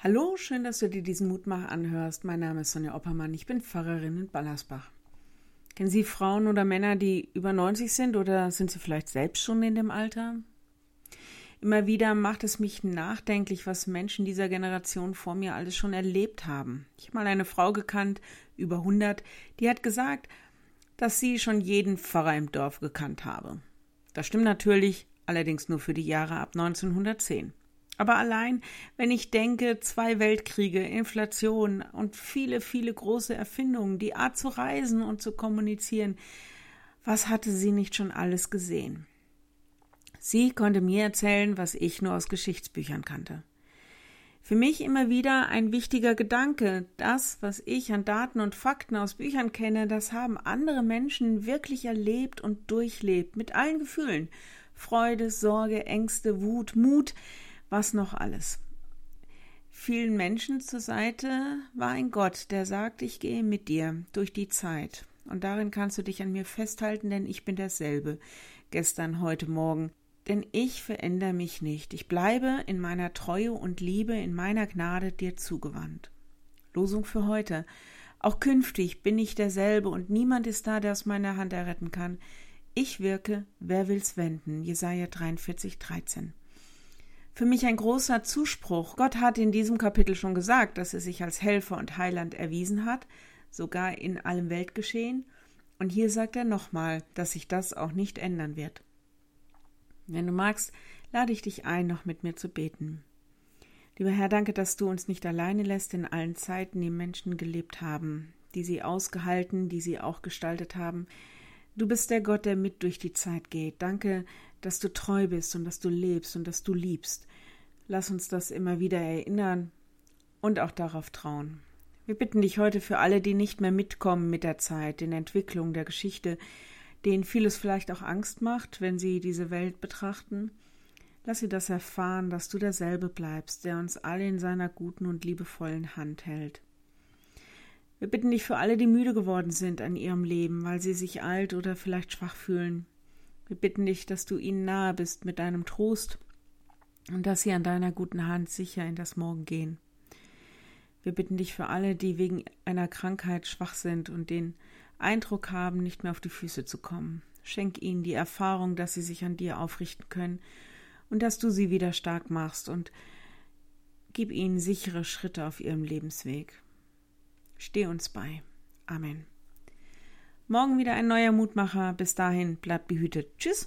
Hallo, schön, dass du dir diesen Mutmach anhörst. Mein Name ist Sonja Oppermann, ich bin Pfarrerin in Ballersbach. Kennen Sie Frauen oder Männer, die über 90 sind oder sind sie vielleicht selbst schon in dem Alter? Immer wieder macht es mich nachdenklich, was Menschen dieser Generation vor mir alles schon erlebt haben. Ich habe mal eine Frau gekannt, über 100, die hat gesagt, dass sie schon jeden Pfarrer im Dorf gekannt habe. Das stimmt natürlich, allerdings nur für die Jahre ab 1910. Aber allein, wenn ich denke, zwei Weltkriege, Inflation und viele, viele große Erfindungen, die Art zu reisen und zu kommunizieren, was hatte sie nicht schon alles gesehen? Sie konnte mir erzählen, was ich nur aus Geschichtsbüchern kannte. Für mich immer wieder ein wichtiger Gedanke, das, was ich an Daten und Fakten aus Büchern kenne, das haben andere Menschen wirklich erlebt und durchlebt, mit allen Gefühlen Freude, Sorge, Ängste, Wut, Mut, was noch alles. Vielen Menschen zur Seite war ein Gott, der sagt, ich gehe mit dir durch die Zeit. Und darin kannst du dich an mir festhalten, denn ich bin derselbe, gestern, heute Morgen. Denn ich verändere mich nicht. Ich bleibe in meiner Treue und Liebe, in meiner Gnade dir zugewandt. Losung für heute. Auch künftig bin ich derselbe und niemand ist da, der aus meiner Hand erretten kann. Ich wirke, wer will's wenden? Jesaja 43, 13 für mich ein großer Zuspruch. Gott hat in diesem Kapitel schon gesagt, dass er sich als Helfer und Heiland erwiesen hat, sogar in allem Weltgeschehen. Und hier sagt er nochmal, dass sich das auch nicht ändern wird. Wenn du magst, lade ich dich ein, noch mit mir zu beten. Lieber Herr, danke, dass du uns nicht alleine lässt in allen Zeiten, die Menschen gelebt haben, die sie ausgehalten, die sie auch gestaltet haben. Du bist der Gott, der mit durch die Zeit geht. Danke, dass du treu bist und dass du lebst und dass du liebst. Lass uns das immer wieder erinnern und auch darauf trauen. Wir bitten dich heute für alle, die nicht mehr mitkommen mit der Zeit, in der Entwicklung der Geschichte, denen vieles vielleicht auch Angst macht, wenn sie diese Welt betrachten. Lass sie das erfahren, dass du derselbe bleibst, der uns alle in seiner guten und liebevollen Hand hält. Wir bitten dich für alle, die müde geworden sind an ihrem Leben, weil sie sich alt oder vielleicht schwach fühlen. Wir bitten dich, dass du ihnen nahe bist mit deinem Trost und dass sie an deiner guten Hand sicher in das Morgen gehen. Wir bitten dich für alle, die wegen einer Krankheit schwach sind und den Eindruck haben, nicht mehr auf die Füße zu kommen. Schenk ihnen die Erfahrung, dass sie sich an dir aufrichten können und dass du sie wieder stark machst und gib ihnen sichere Schritte auf ihrem Lebensweg. Steh uns bei. Amen. Morgen wieder ein neuer Mutmacher. Bis dahin, bleibt behütet. Tschüss.